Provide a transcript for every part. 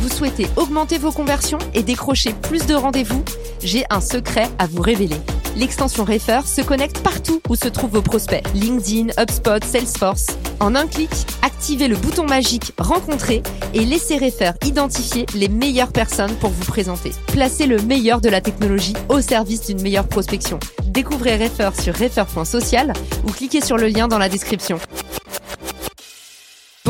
Vous souhaitez augmenter vos conversions et décrocher plus de rendez-vous J'ai un secret à vous révéler. L'extension Refer se connecte partout où se trouvent vos prospects. LinkedIn, HubSpot, Salesforce. En un clic, activez le bouton magique Rencontrer et laissez Refer identifier les meilleures personnes pour vous présenter. Placez le meilleur de la technologie au service d'une meilleure prospection. Découvrez Refer sur refer.social ou cliquez sur le lien dans la description.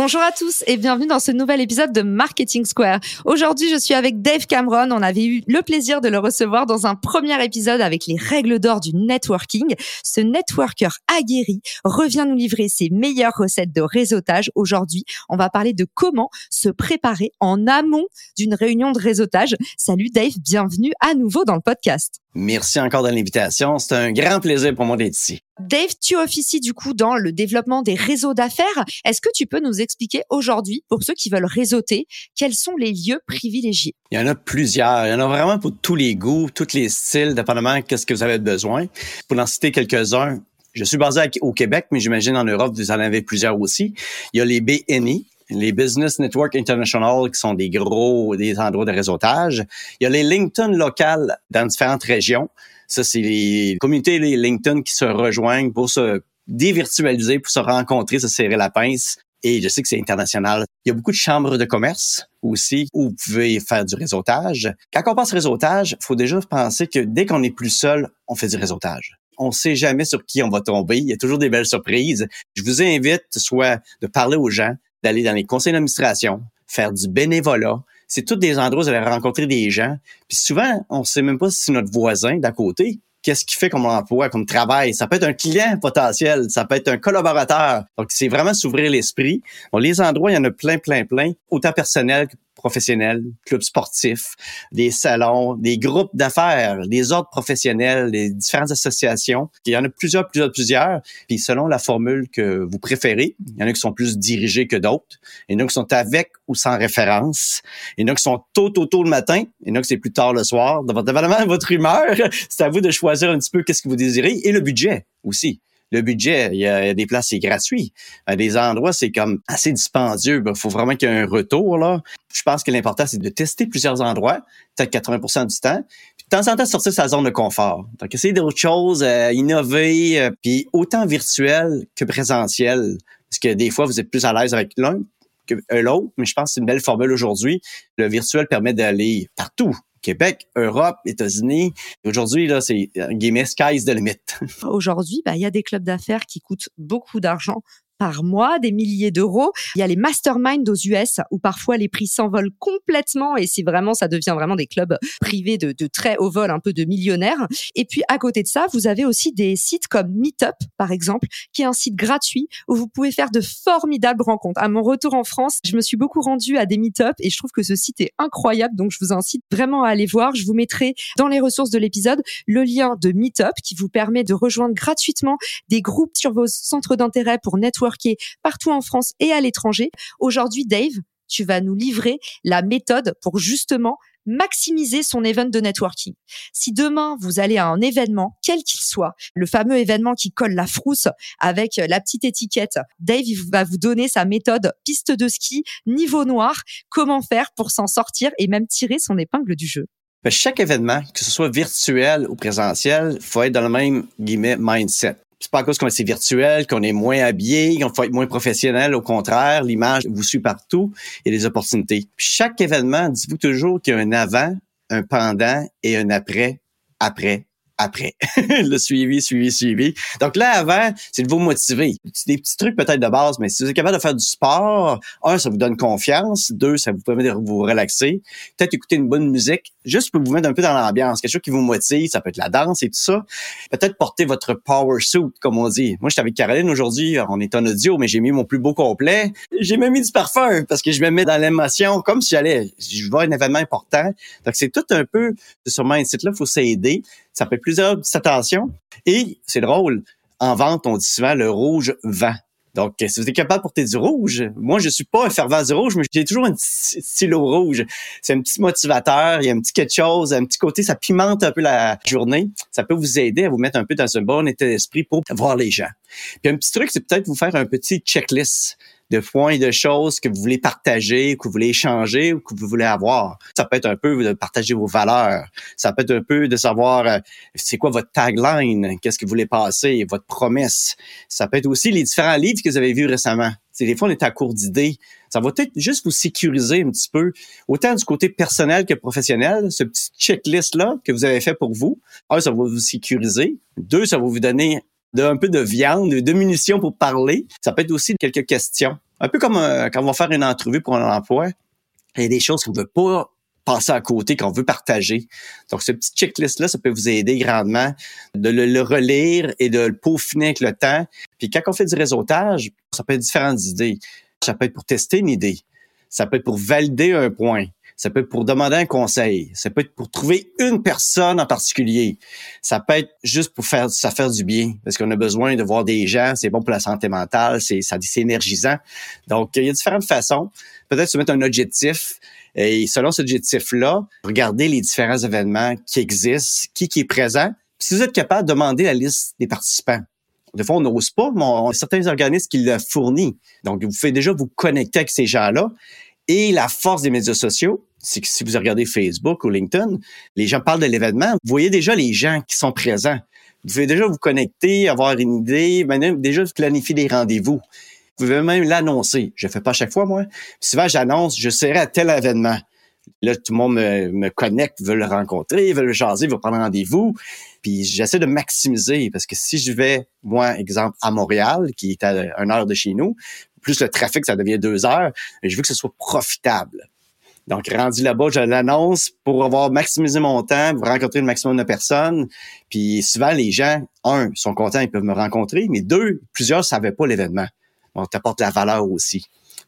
Bonjour à tous et bienvenue dans ce nouvel épisode de Marketing Square. Aujourd'hui, je suis avec Dave Cameron. On avait eu le plaisir de le recevoir dans un premier épisode avec les règles d'or du networking. Ce networker aguerri revient nous livrer ses meilleures recettes de réseautage. Aujourd'hui, on va parler de comment se préparer en amont d'une réunion de réseautage. Salut Dave, bienvenue à nouveau dans le podcast. Merci encore de l'invitation. C'est un grand plaisir pour moi d'être ici. Dave, tu officies du coup dans le développement des réseaux d'affaires. Est-ce que tu peux nous expliquer aujourd'hui, pour ceux qui veulent réseauter, quels sont les lieux privilégiés? Il y en a plusieurs. Il y en a vraiment pour tous les goûts, tous les styles, dépendamment de ce que vous avez besoin. Pour en citer quelques-uns, je suis basé au Québec, mais j'imagine en Europe, vous en avez plusieurs aussi. Il y a les BNI, les Business Network International, qui sont des gros, des endroits de réseautage. Il y a les LinkedIn locales dans différentes régions. Ça, c'est les communautés les LinkedIn qui se rejoignent pour se dévirtualiser, pour se rencontrer, se serrer la pince. Et je sais que c'est international. Il y a beaucoup de chambres de commerce aussi où vous pouvez faire du réseautage. Quand on pense réseautage, faut déjà penser que dès qu'on est plus seul, on fait du réseautage. On sait jamais sur qui on va tomber. Il y a toujours des belles surprises. Je vous invite soit de parler aux gens, d'aller dans les conseils d'administration, faire du bénévolat. C'est tous des endroits où vous allez rencontrer des gens. Puis souvent, on sait même pas si c'est notre voisin d'à côté. Qu'est-ce qu'il fait comme emploi, comme travail? Ça peut être un client potentiel, ça peut être un collaborateur. Donc, c'est vraiment s'ouvrir l'esprit. Bon, les endroits, il y en a plein, plein, plein, autant personnels que professionnels, clubs sportifs, des salons, des groupes d'affaires, des ordres professionnels, des différentes associations. Il y en a plusieurs, plusieurs, plusieurs. Puis selon la formule que vous préférez, il y en a qui sont plus dirigés que d'autres. Il y en a qui sont avec ou sans référence. Il y en a qui sont tôt, tôt, tôt le matin. Il y en a qui c'est plus tard le soir. Dépendamment de votre humeur, c'est à vous de choisir un petit peu qu'est-ce que vous désirez et le budget aussi le budget. Il y a, des places, c'est gratuit. À des endroits, c'est comme assez dispendieux. Il faut vraiment qu'il y ait un retour. là. Je pense que l'important, c'est de tester plusieurs endroits, peut-être 80% du temps. Puis de temps en temps, sortir de sa zone de confort. Donc, essayer d'autres choses, euh, innover, euh, puis autant virtuel que présentiel. Parce que des fois, vous êtes plus à l'aise avec l'un que l'autre, mais je pense que c'est une belle formule aujourd'hui. Le virtuel permet d'aller partout. Québec, Europe, États-Unis. Aujourd'hui, là, c'est guillemets sky's the limit. Aujourd'hui, bah, il y a des clubs d'affaires qui coûtent beaucoup d'argent par mois, des milliers d'euros. Il y a les masterminds aux US où parfois les prix s'envolent complètement et si vraiment ça devient vraiment des clubs privés de, de, très haut vol, un peu de millionnaires. Et puis à côté de ça, vous avez aussi des sites comme Meetup par exemple, qui est un site gratuit où vous pouvez faire de formidables rencontres. À mon retour en France, je me suis beaucoup rendue à des Meetup et je trouve que ce site est incroyable. Donc je vous incite vraiment à aller voir. Je vous mettrai dans les ressources de l'épisode le lien de Meetup qui vous permet de rejoindre gratuitement des groupes sur vos centres d'intérêt pour network partout en France et à l'étranger. Aujourd'hui, Dave, tu vas nous livrer la méthode pour justement maximiser son event de networking. Si demain vous allez à un événement, quel qu'il soit, le fameux événement qui colle la frousse avec la petite étiquette, Dave va vous donner sa méthode piste de ski niveau noir, comment faire pour s'en sortir et même tirer son épingle du jeu. Chaque événement, que ce soit virtuel ou présentiel, faut être dans le même guillemets mindset c'est pas à cause qu'on est virtuel, qu'on est moins habillé, qu'on faut être moins professionnel. Au contraire, l'image vous suit partout et les opportunités. chaque événement, dites-vous toujours qu'il y a un avant, un pendant et un après, après, après. le suivi, suivi, suivi. Donc là, avant, c'est de vous motiver. Des petits trucs peut-être de base, mais si vous êtes capable de faire du sport, un, ça vous donne confiance. Deux, ça vous permet de vous relaxer. Peut-être écouter une bonne musique, juste pour vous mettre un peu dans l'ambiance. Quelque chose qui vous motive, ça peut être la danse et tout ça. Peut-être porter votre power suit, comme on dit. Moi, j'étais avec Caroline aujourd'hui, on est en audio, mais j'ai mis mon plus beau complet. J'ai même mis du parfum parce que je me mets dans l'émotion comme si j'allais, je vois un événement important. Donc, c'est tout un peu, sur mindset-là, il faut s'aider. Ça fait plusieurs attention. Et c'est drôle. en vente, on dit souvent le rouge vend. Donc, si vous êtes capable de porter du rouge, moi, je suis pas un fervent du rouge, mais j'ai toujours un petit stylo rouge. C'est un petit motivateur, il y a un petit quelque chose, un petit côté, ça pimente un peu la journée. Ça peut vous aider à vous mettre un peu dans un bon état d'esprit pour voir les gens. Puis un petit truc, c'est peut-être vous faire un petit checklist de points et de choses que vous voulez partager, que vous voulez échanger ou que vous voulez avoir. Ça peut être un peu de partager vos valeurs. Ça peut être un peu de savoir euh, c'est quoi votre tagline, qu'est-ce que vous voulez passer, votre promesse. Ça peut être aussi les différents livres que vous avez vus récemment. C'est des fois, on est à court d'idées. Ça va peut-être juste vous sécuriser un petit peu, autant du côté personnel que professionnel, ce petit checklist-là que vous avez fait pour vous. Un, ça va vous sécuriser. Deux, ça va vous donner d'un peu de viande, de munitions pour parler. Ça peut être aussi quelques questions. Un peu comme euh, quand on va faire une entrevue pour un emploi. Il y a des choses qu'on ne veut pas passer à côté, qu'on veut partager. Donc, ce petit checklist-là, ça peut vous aider grandement de le, relire et de le peaufiner avec le temps. Puis quand on fait du réseautage, ça peut être différentes idées. Ça peut être pour tester une idée. Ça peut être pour valider un point. Ça peut être pour demander un conseil. Ça peut être pour trouver une personne en particulier. Ça peut être juste pour faire ça faire du bien parce qu'on a besoin de voir des gens. C'est bon pour la santé mentale. C'est ça c'est énergisant. Donc il y a différentes façons. Peut-être se mettre un objectif et selon cet objectif-là, regarder les différents événements qui existent, qui qui est présent. Si vous êtes capable de demander la liste des participants. Des fois, on n'ose pas, mais on, certains organismes qui le fournissent. Donc, vous faites déjà vous connecter avec ces gens-là. Et la force des médias sociaux, c'est que si vous regardez Facebook ou LinkedIn, les gens parlent de l'événement. Vous voyez déjà les gens qui sont présents. Vous pouvez déjà vous connecter, avoir une idée, même déjà planifier des rendez-vous. Vous pouvez même l'annoncer. Je ne fais pas chaque fois, moi. souvent, j'annonce, je serai à tel événement. Là, tout le monde me, connecte, veut le rencontrer, veut le jaser, veut prendre rendez-vous. Puis j'essaie de maximiser parce que si je vais, moi, exemple, à Montréal, qui est à une heure de chez nous, plus le trafic, ça devient deux heures, je veux que ce soit profitable. Donc, rendu là-bas, je l'annonce pour avoir maximisé mon temps, pour rencontrer le maximum de personnes. Puis souvent, les gens, un, sont contents, ils peuvent me rencontrer, mais deux, plusieurs ne savaient pas l'événement. On t'apporte la valeur aussi.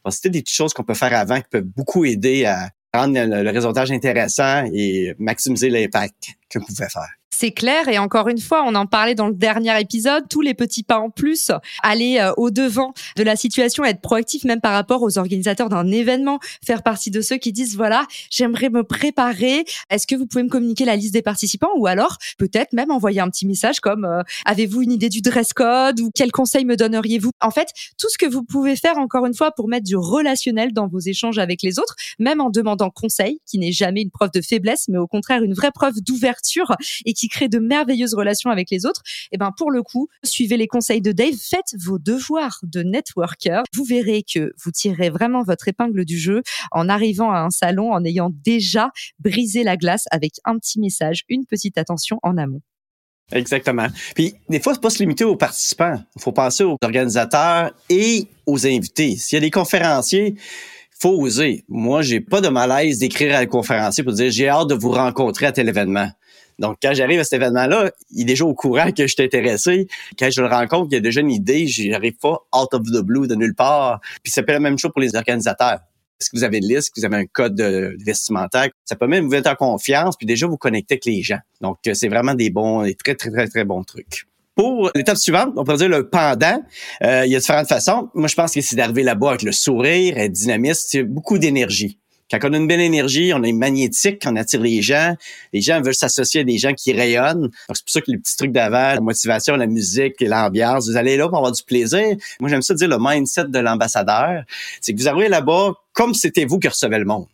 C'était des petites choses qu'on peut faire avant qui peuvent beaucoup aider à rendre le, le réseautage intéressant et maximiser l'impact que faire c'est clair. Et encore une fois, on en parlait dans le dernier épisode, tous les petits pas en plus, aller euh, au devant de la situation, être proactif même par rapport aux organisateurs d'un événement, faire partie de ceux qui disent voilà, j'aimerais me préparer. Est-ce que vous pouvez me communiquer la liste des participants ou alors peut-être même envoyer un petit message comme euh, avez-vous une idée du dress code ou quel conseil me donneriez-vous? En fait, tout ce que vous pouvez faire encore une fois pour mettre du relationnel dans vos échanges avec les autres, même en demandant conseil, qui n'est jamais une preuve de faiblesse, mais au contraire une vraie preuve d'ouverture et qui crée de merveilleuses relations avec les autres, et eh ben pour le coup, suivez les conseils de Dave, faites vos devoirs de networker. Vous verrez que vous tirez vraiment votre épingle du jeu en arrivant à un salon en ayant déjà brisé la glace avec un petit message, une petite attention en amont. Exactement. Puis des fois, c'est pas se limiter aux participants. Il faut penser aux organisateurs et aux invités. S'il y a des conférenciers, faut oser. Moi, j'ai pas de malaise d'écrire à un conférencier pour dire j'ai hâte de vous rencontrer à tel événement. Donc, quand j'arrive à cet événement-là, il est déjà au courant que je suis intéressé. Quand je le rencontre, il y a déjà une idée, j'arrive pas out of the blue de nulle part. Puis ça fait la même chose pour les organisateurs. Est-ce que vous avez une liste, que vous avez un code de vestimentaire? Ça peut même vous mettre en confiance, puis déjà vous connecter avec les gens. Donc, euh, c'est vraiment des bons, des très, très, très, très bons trucs. Pour l'étape suivante, on peut dire le pendant. Euh, il y a différentes façons. Moi, je pense que c'est d'arriver là-bas avec le sourire, être dynamiste, c'est beaucoup d'énergie. Quand on a une belle énergie, on est magnétique, on attire les gens. Les gens veulent s'associer à des gens qui rayonnent. C'est pour ça que les petits trucs d'avant, la motivation, la musique, l'ambiance, vous allez là pour avoir du plaisir. Moi, j'aime ça dire le mindset de l'ambassadeur. C'est que vous arrivez là-bas comme c'était vous qui recevez le monde.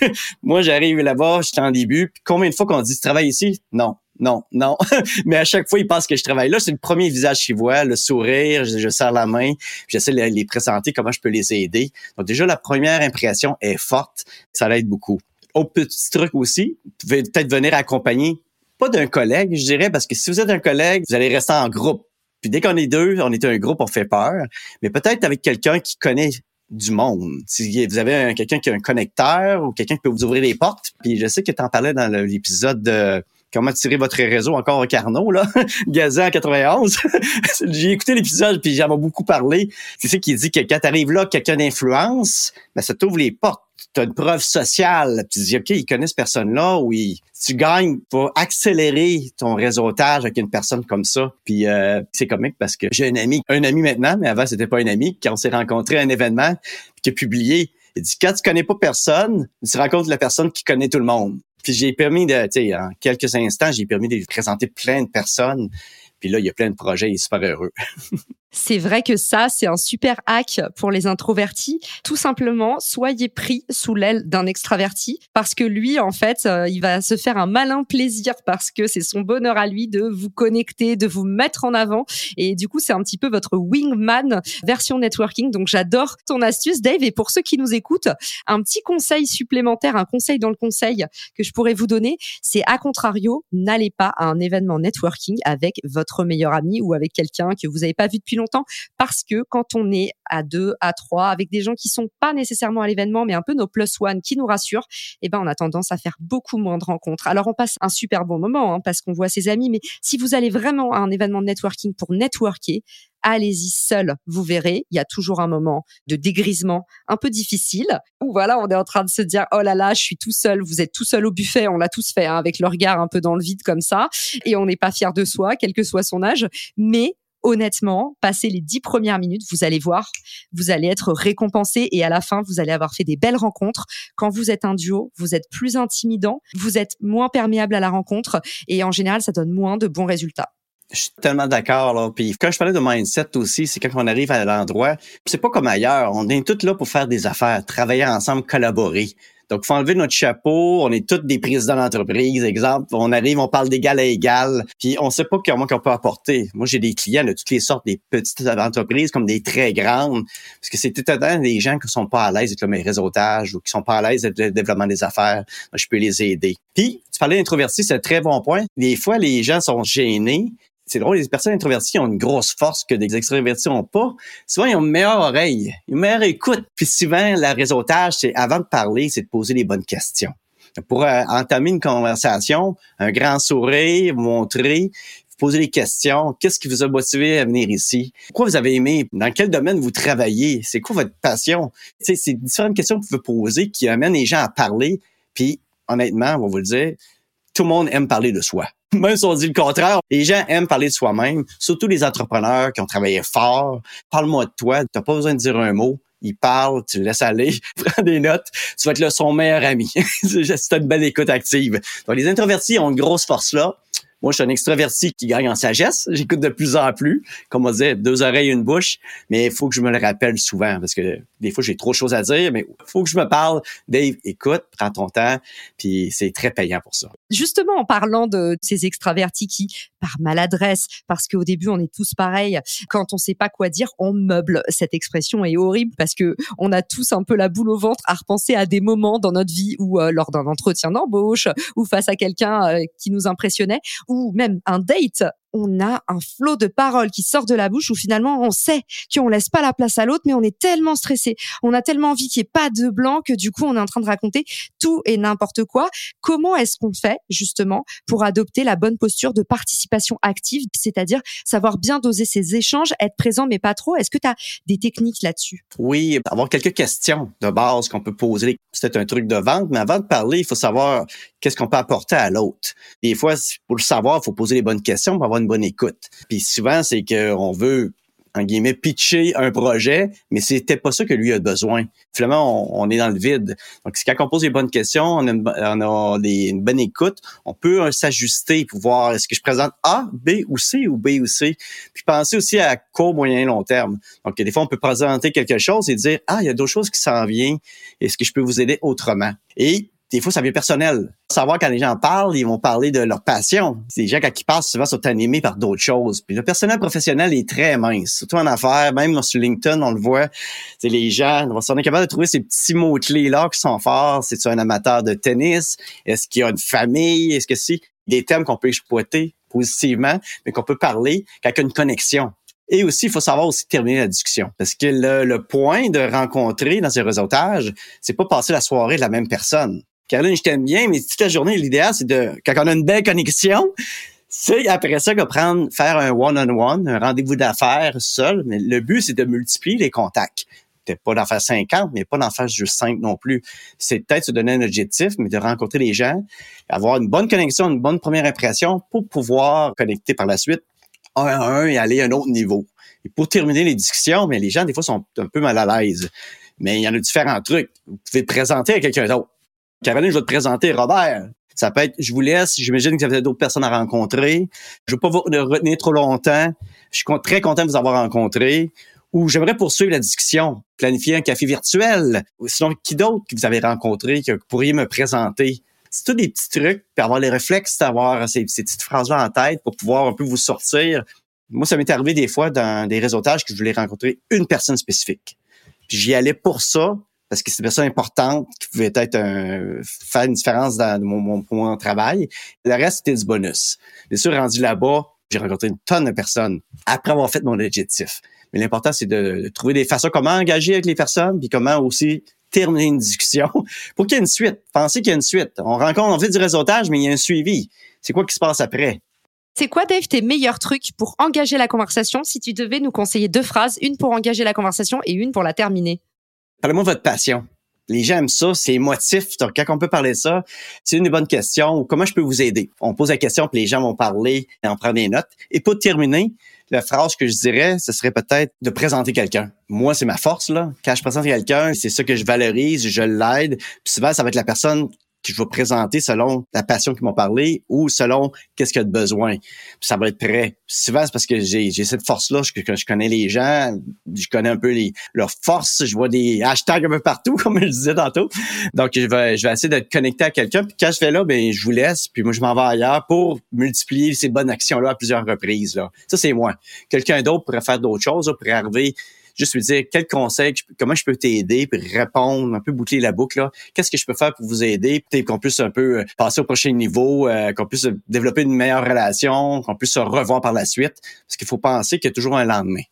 Moi, j'arrive là-bas, j'étais en début, puis combien de fois qu'on dit tu travailles ici? Non non, non. Mais à chaque fois, ils pensent que je travaille là. C'est le premier visage qu'ils voient, le sourire, je, serre la main, j'essaie de les présenter, comment je peux les aider. Donc déjà, la première impression est forte. Ça l'aide beaucoup. Autre petit truc aussi, peut-être venir accompagner, pas d'un collègue, je dirais, parce que si vous êtes un collègue, vous allez rester en groupe. Puis dès qu'on est deux, on est un groupe, on fait peur. Mais peut-être avec quelqu'un qui connaît du monde. Si vous avez quelqu'un qui a un connecteur ou quelqu'un qui peut vous ouvrir les portes. Puis je sais que tu en parlais dans l'épisode de comment tirer votre réseau encore au Carnot, là, Gazan 91. J'ai écouté l'épisode puis j'en ai beaucoup parlé. C'est ça qui dit que quand tu arrives là, quelqu'un d'influence, ben, ça t'ouvre les portes. tu as une preuve sociale. Tu dis, OK, ils connaissent cette personne-là, ou tu gagnes pour accélérer ton réseautage avec une personne comme ça. Puis euh, c'est comique parce que j'ai un ami, un ami maintenant, mais avant, c'était pas un ami, quand on s'est rencontré à un événement, puis qui a publié. Il dit, quand tu connais pas personne, tu rencontres la personne qui connaît tout le monde. Puis j'ai permis de, tu sais, en quelques instants, j'ai permis de présenter plein de personnes. Puis là, il y a plein de projets, il est super heureux. C'est vrai que ça, c'est un super hack pour les introvertis. Tout simplement, soyez pris sous l'aile d'un extraverti parce que lui, en fait, euh, il va se faire un malin plaisir parce que c'est son bonheur à lui de vous connecter, de vous mettre en avant. Et du coup, c'est un petit peu votre wingman version networking. Donc, j'adore ton astuce, Dave. Et pour ceux qui nous écoutent, un petit conseil supplémentaire, un conseil dans le conseil que je pourrais vous donner, c'est à contrario, n'allez pas à un événement networking avec votre meilleur ami ou avec quelqu'un que vous n'avez pas vu depuis longtemps parce que quand on est à deux, à trois, avec des gens qui sont pas nécessairement à l'événement, mais un peu nos plus one qui nous rassurent, eh ben on a tendance à faire beaucoup moins de rencontres. Alors on passe un super bon moment hein, parce qu'on voit ses amis, mais si vous allez vraiment à un événement de networking pour networker, allez-y seul, vous verrez, il y a toujours un moment de dégrisement un peu difficile où voilà, on est en train de se dire oh là là, je suis tout seul, vous êtes tout seul au buffet, on l'a tous fait hein, avec le regard un peu dans le vide comme ça et on n'est pas fier de soi, quel que soit son âge, mais honnêtement, passez les dix premières minutes, vous allez voir, vous allez être récompensé et à la fin, vous allez avoir fait des belles rencontres. Quand vous êtes un duo, vous êtes plus intimidant, vous êtes moins perméable à la rencontre et en général, ça donne moins de bons résultats. Je suis tellement d'accord. Puis quand je parlais de mindset aussi, c'est quand on arrive à l'endroit, c'est pas comme ailleurs. On est tous là pour faire des affaires, travailler ensemble, collaborer. Donc, faut enlever notre chapeau. On est tous des présidents d'entreprise, exemple. On arrive, on parle d'égal à égal. Puis, on sait pas comment qu'on peut apporter. Moi, j'ai des clients de toutes les sortes, des petites entreprises comme des très grandes. Parce que c'est tout à temps des gens qui sont pas à l'aise avec le réseautage ou qui sont pas à l'aise avec le développement des affaires. je peux les aider. Puis, tu parlais d'introverti, c'est un très bon point. Des fois, les gens sont gênés c'est drôle, les personnes introverties ont une grosse force que des extravertis n'ont pas. Souvent, ils ont une meilleure oreille, une meilleure écoute. Puis souvent, le réseautage, c'est avant de parler, c'est de poser les bonnes questions. Pour euh, entamer une conversation, un grand sourire, montrer, poser des questions. Qu'est-ce qui vous a motivé à venir ici? Pourquoi vous avez aimé? Dans quel domaine vous travaillez? C'est quoi votre passion? c'est différentes questions que vous pouvez poser qui amènent les gens à parler. Puis, honnêtement, on va vous le dire, tout le monde aime parler de soi. Même si on dit le contraire, les gens aiment parler de soi-même, surtout les entrepreneurs qui ont travaillé fort. Parle-moi de toi, t'as pas besoin de dire un mot. Il parle, tu le laisses aller, prends des notes, tu vas être là son meilleur ami. C'est une belle écoute active. Donc, les introvertis ont une grosse force là. Moi, je suis un extraverti qui gagne en sagesse. J'écoute de plus en plus. Comme on disait, deux oreilles, une bouche. Mais il faut que je me le rappelle souvent parce que des fois, j'ai trop de choses à dire, mais il faut que je me parle. Dave, écoute, prends ton temps. Puis c'est très payant pour ça. Justement, en parlant de ces extravertis qui, par maladresse, parce qu'au début, on est tous pareils, quand on sait pas quoi dire, on meuble. Cette expression est horrible parce que on a tous un peu la boule au ventre à repenser à des moments dans notre vie ou euh, lors d'un entretien d'embauche ou face à quelqu'un euh, qui nous impressionnait ou même un date on a un flot de paroles qui sort de la bouche où finalement on sait qu'on laisse pas la place à l'autre, mais on est tellement stressé, on a tellement envie qu'il n'y ait pas de blanc que du coup on est en train de raconter tout et n'importe quoi. Comment est-ce qu'on fait justement pour adopter la bonne posture de participation active, c'est-à-dire savoir bien doser ses échanges, être présent mais pas trop? Est-ce que tu as des techniques là-dessus? Oui, avoir quelques questions de base qu'on peut poser. C'est un truc de vente, mais avant de parler, il faut savoir qu'est-ce qu'on peut apporter à l'autre. Des fois, pour le savoir, il faut poser les bonnes questions pour avoir une bonne écoute. Puis souvent, c'est qu'on veut en guillemets, pitcher un projet, mais c'était pas ça que lui a besoin. Finalement, on, est dans le vide. Donc, quand on pose les bonnes questions, on a une, bonne écoute, on peut s'ajuster pour voir est-ce que je présente A, B ou C ou B ou C. Puis penser aussi à court, moyen et long terme. Donc, des fois, on peut présenter quelque chose et dire, ah, il y a d'autres choses qui s'en viennent. Est-ce que je peux vous aider autrement? Et des fois, ça vient personnel. Savoir quand les gens parlent, ils vont parler de leur passion. Les gens, quand ils passent, souvent, sont animés par d'autres choses. Puis le personnel professionnel est très mince, surtout en affaires, même sur LinkedIn, on le voit. C'est les gens, on est capable de trouver ces petits mots-clés-là qui sont forts. C'est-tu un amateur de tennis? Est-ce qu'il y a une famille? Est-ce que c'est des thèmes qu'on peut exploiter positivement, mais qu'on peut parler quand une connexion? Et aussi, il faut savoir aussi terminer la discussion. Parce que le, le point de rencontrer dans ces réseautages, c'est pas passer la soirée de la même personne. Caroline, je t'aime bien, mais toute la journée, l'idéal, c'est de, quand on a une belle connexion, c'est après ça que prendre, faire un one-on-one, un rendez-vous d'affaires seul. Mais le but, c'est de multiplier les contacts. Peut-être pas d'en faire 50, mais pas d'en faire juste 5 non plus. C'est peut-être se donner un objectif, mais de rencontrer les gens, avoir une bonne connexion, une bonne première impression pour pouvoir connecter par la suite un à un et aller à un autre niveau. Et pour terminer les discussions, mais les gens, des fois, sont un peu mal à l'aise. Mais il y en a différents trucs. Vous pouvez présenter à quelqu'un d'autre. Caroline, je vais te présenter Robert. Ça peut être, je vous laisse, j'imagine que vous avez d'autres personnes à rencontrer. Je ne veux pas vous retenir trop longtemps. Je suis très content de vous avoir rencontré. Ou j'aimerais poursuivre la discussion, planifier un café virtuel. Sinon, qui d'autre que vous avez rencontré que vous pourriez me présenter? C'est tous des petits trucs, puis avoir les réflexes, d'avoir ces, petites phrases-là en tête pour pouvoir un peu vous sortir. Moi, ça m'est arrivé des fois dans des réseautages que je voulais rencontrer une personne spécifique. J'y allais pour ça, parce que c'est une personne importante qui pouvait être un, faire une différence dans mon, mon, travail. Le reste, c'était du bonus. Bien sûr, rendu là-bas, j'ai rencontré une tonne de personnes après avoir fait mon objectif. Mais l'important, c'est de, trouver des façons comment engager avec les personnes, puis comment aussi terminer une discussion pour qu'il y ait une suite. Pensez qu'il y a une suite. On rencontre, on fait du réseautage, mais il y a un suivi. C'est quoi qui se passe après? C'est quoi, Dave, tes meilleurs trucs pour engager la conversation? Si tu devais nous conseiller deux phrases, une pour engager la conversation et une pour la terminer? Parlez-moi de votre passion. Les gens aiment ça, c'est émotif. Donc, quand on peut parler de ça, c'est une des bonnes questions. Comment je peux vous aider? On pose la question, puis les gens vont parler et en prendre des notes. Et pour terminer, la phrase que je dirais, ce serait peut-être de présenter quelqu'un. Moi, c'est ma force, là. Quand je présente quelqu'un, c'est ça que je valorise, je l'aide. Puis souvent, ça va être la personne que je vais présenter selon la passion qu'ils m'ont parlé ou selon qu'est-ce qu'il y a de besoin. Puis ça va être prêt. souvent, c'est parce que j'ai, cette force-là, je connais les gens, je connais un peu les, leurs forces, je vois des hashtags un peu partout, comme je disais tantôt. Donc, je vais, essayer d'être connecté à quelqu'un. Puis quand je fais là, ben je vous laisse, puis moi, je m'en vais ailleurs pour multiplier ces bonnes actions-là à plusieurs reprises. Là. Ça, c'est moi. Quelqu'un d'autre pourrait faire d'autres choses, pourrait arriver juste lui dire quel conseil, comment je peux t'aider, puis répondre, un peu boucler la boucle. Qu'est-ce que je peux faire pour vous aider, peut-être qu'on puisse un peu euh, passer au prochain niveau, euh, qu'on puisse développer une meilleure relation, qu'on puisse se revoir par la suite, parce qu'il faut penser qu'il y a toujours un lendemain.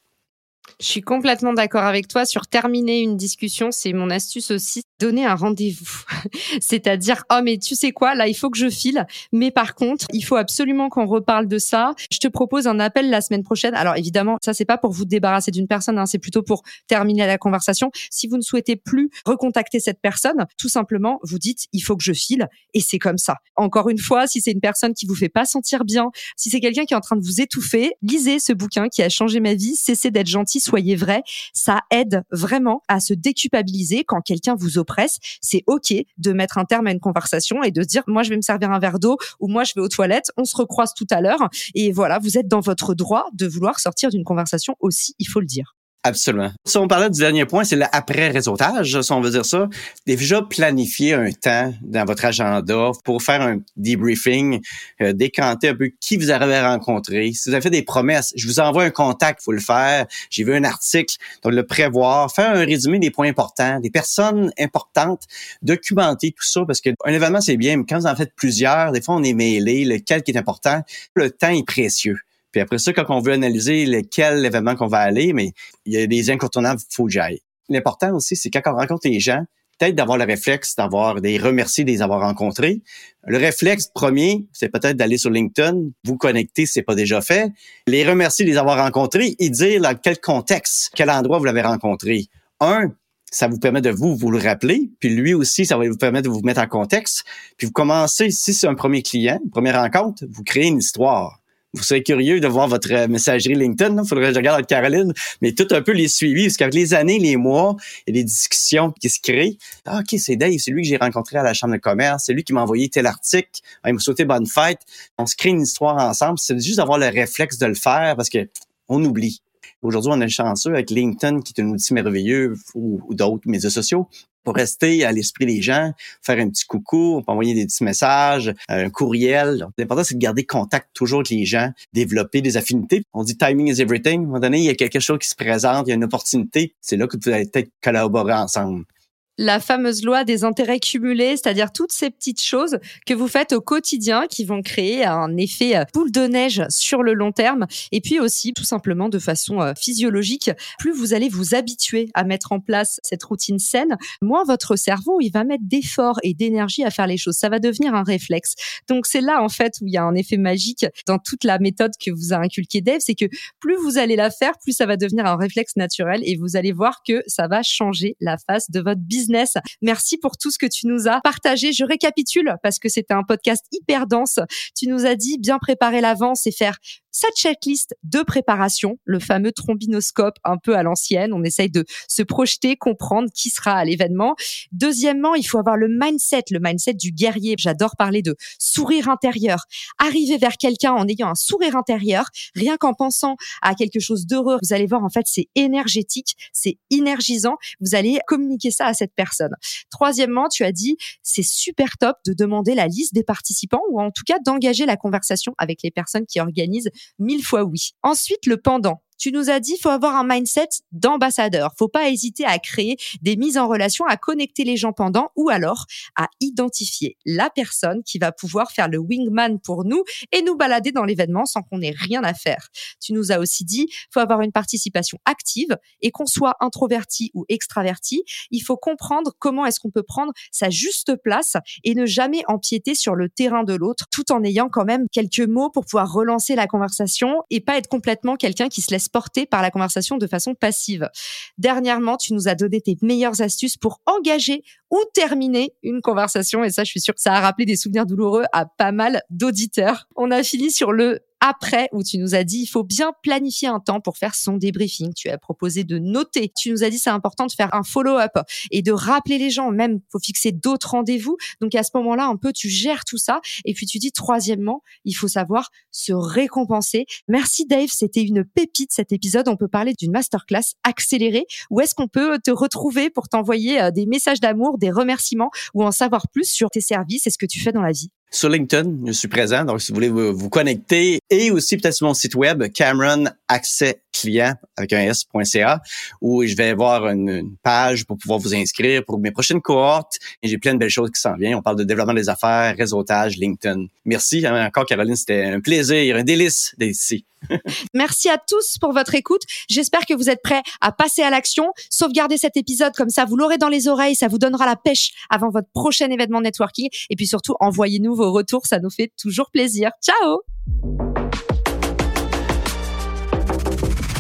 Je suis complètement d'accord avec toi sur terminer une discussion. C'est mon astuce aussi. Donner un rendez-vous. C'est-à-dire, oh, mais tu sais quoi, là, il faut que je file. Mais par contre, il faut absolument qu'on reparle de ça. Je te propose un appel la semaine prochaine. Alors, évidemment, ça, c'est pas pour vous débarrasser d'une personne, hein, c'est plutôt pour terminer la conversation. Si vous ne souhaitez plus recontacter cette personne, tout simplement, vous dites, il faut que je file. Et c'est comme ça. Encore une fois, si c'est une personne qui vous fait pas sentir bien, si c'est quelqu'un qui est en train de vous étouffer, lisez ce bouquin qui a changé ma vie. Cessez d'être gentil soyez vrai. Ça aide vraiment à se déculpabiliser quand quelqu'un vous oppresse. C'est OK de mettre un terme à une conversation et de dire, moi, je vais me servir un verre d'eau ou moi, je vais aux toilettes. On se recroise tout à l'heure. Et voilà, vous êtes dans votre droit de vouloir sortir d'une conversation aussi, il faut le dire. Absolument. Si on parlait du dernier point, c'est l'après-réseautage, si on veut dire ça. Déjà planifier un temps dans votre agenda pour faire un debriefing, euh, décanter un peu qui vous avez rencontré. Si vous avez fait des promesses, je vous envoie un contact, faut le faire. J'ai vu un article, donc le prévoir, faire un résumé des points importants, des personnes importantes, documenter tout ça parce qu'un événement c'est bien, mais quand vous en faites plusieurs, des fois on est mêlé, lequel qui est important, le temps est précieux. Puis après ça, quand on veut analyser lequel événement qu'on va aller, mais il y a des incontournables, faut que j'aille. L'important aussi, c'est quand on rencontre les gens, peut-être d'avoir le réflexe d'avoir des remercier de les avoir rencontrés. Le réflexe premier, c'est peut-être d'aller sur LinkedIn, vous connecter si c'est pas déjà fait, les remercier de les avoir rencontrés et dire dans quel contexte, quel endroit vous l'avez rencontré. Un, ça vous permet de vous vous le rappeler, puis lui aussi, ça va vous permettre de vous mettre en contexte. Puis vous commencez, si c'est un premier client, une première rencontre, vous créez une histoire vous serez curieux de voir votre euh, messagerie LinkedIn. Il faudrait que je regarde avec Caroline, mais tout un peu les suivis, parce qu'avec les années, les mois, il y a des discussions qui se créent. Ah, OK, c'est Dave, c'est lui que j'ai rencontré à la Chambre de commerce, c'est lui qui m'a envoyé tel article, ah, il m'a souhaité bonne fête. On se crée une histoire ensemble. C'est juste d'avoir le réflexe de le faire parce que on oublie. Aujourd'hui, on est chanceux avec LinkedIn, qui est un outil merveilleux, ou, d'autres médias sociaux pour rester à l'esprit des gens, faire un petit coucou, envoyer des petits messages, un courriel. L'important, c'est de garder contact toujours avec les gens, développer des affinités. On dit timing is everything. À un moment donné, il y a quelque chose qui se présente, il y a une opportunité. C'est là que vous allez peut-être collaborer ensemble. La fameuse loi des intérêts cumulés, c'est-à-dire toutes ces petites choses que vous faites au quotidien qui vont créer un effet euh, boule de neige sur le long terme. Et puis aussi, tout simplement de façon euh, physiologique, plus vous allez vous habituer à mettre en place cette routine saine, moins votre cerveau, il va mettre d'efforts et d'énergie à faire les choses. Ça va devenir un réflexe. Donc c'est là, en fait, où il y a un effet magique dans toute la méthode que vous a inculqué Dave, c'est que plus vous allez la faire, plus ça va devenir un réflexe naturel et vous allez voir que ça va changer la face de votre business Merci pour tout ce que tu nous as partagé. Je récapitule parce que c'était un podcast hyper dense. Tu nous as dit bien préparer l'avance et faire cette checklist de préparation, le fameux trombinoscope un peu à l'ancienne. On essaye de se projeter, comprendre qui sera à l'événement. Deuxièmement, il faut avoir le mindset, le mindset du guerrier. J'adore parler de sourire intérieur. Arriver vers quelqu'un en ayant un sourire intérieur, rien qu'en pensant à quelque chose d'heureux, vous allez voir, en fait, c'est énergétique, c'est énergisant. Vous allez communiquer ça à cette personne. Troisièmement, tu as dit, c'est super top de demander la liste des participants ou en tout cas d'engager la conversation avec les personnes qui organisent mille fois oui. Ensuite, le pendant. Tu nous as dit, faut avoir un mindset d'ambassadeur. Faut pas hésiter à créer des mises en relation, à connecter les gens pendant, ou alors à identifier la personne qui va pouvoir faire le wingman pour nous et nous balader dans l'événement sans qu'on ait rien à faire. Tu nous as aussi dit, faut avoir une participation active et qu'on soit introverti ou extraverti, il faut comprendre comment est-ce qu'on peut prendre sa juste place et ne jamais empiéter sur le terrain de l'autre tout en ayant quand même quelques mots pour pouvoir relancer la conversation et pas être complètement quelqu'un qui se laisse porter par la conversation de façon passive. Dernièrement, tu nous as donné tes meilleures astuces pour engager ou terminer une conversation et ça, je suis sûre ça a rappelé des souvenirs douloureux à pas mal d'auditeurs. On a fini sur le après où tu nous as dit il faut bien planifier un temps pour faire son débriefing. Tu as proposé de noter. Tu nous as dit c'est important de faire un follow-up et de rappeler les gens. Même faut fixer d'autres rendez-vous. Donc à ce moment-là, un peu tu gères tout ça. Et puis tu dis troisièmement, il faut savoir se récompenser. Merci Dave, c'était une pépite cet épisode. On peut parler d'une masterclass accélérée. Où est-ce qu'on peut te retrouver pour t'envoyer euh, des messages d'amour, des remerciements ou en savoir plus sur tes services et ce que tu fais dans la vie? Sur LinkedIn, je suis présent. Donc, si vous voulez vous, connecter et aussi peut-être sur mon site web, Cameron Accès Client avec un S.ca, où je vais voir une, page pour pouvoir vous inscrire pour mes prochaines cohortes. Et j'ai plein de belles choses qui s'en viennent. On parle de développement des affaires, réseautage, LinkedIn. Merci encore, Caroline. C'était un plaisir, un délice d'être ici. Merci à tous pour votre écoute. J'espère que vous êtes prêts à passer à l'action. Sauvegardez cet épisode comme ça, vous l'aurez dans les oreilles, ça vous donnera la pêche avant votre prochain événement networking. Et puis surtout, envoyez-nous vos retours, ça nous fait toujours plaisir. Ciao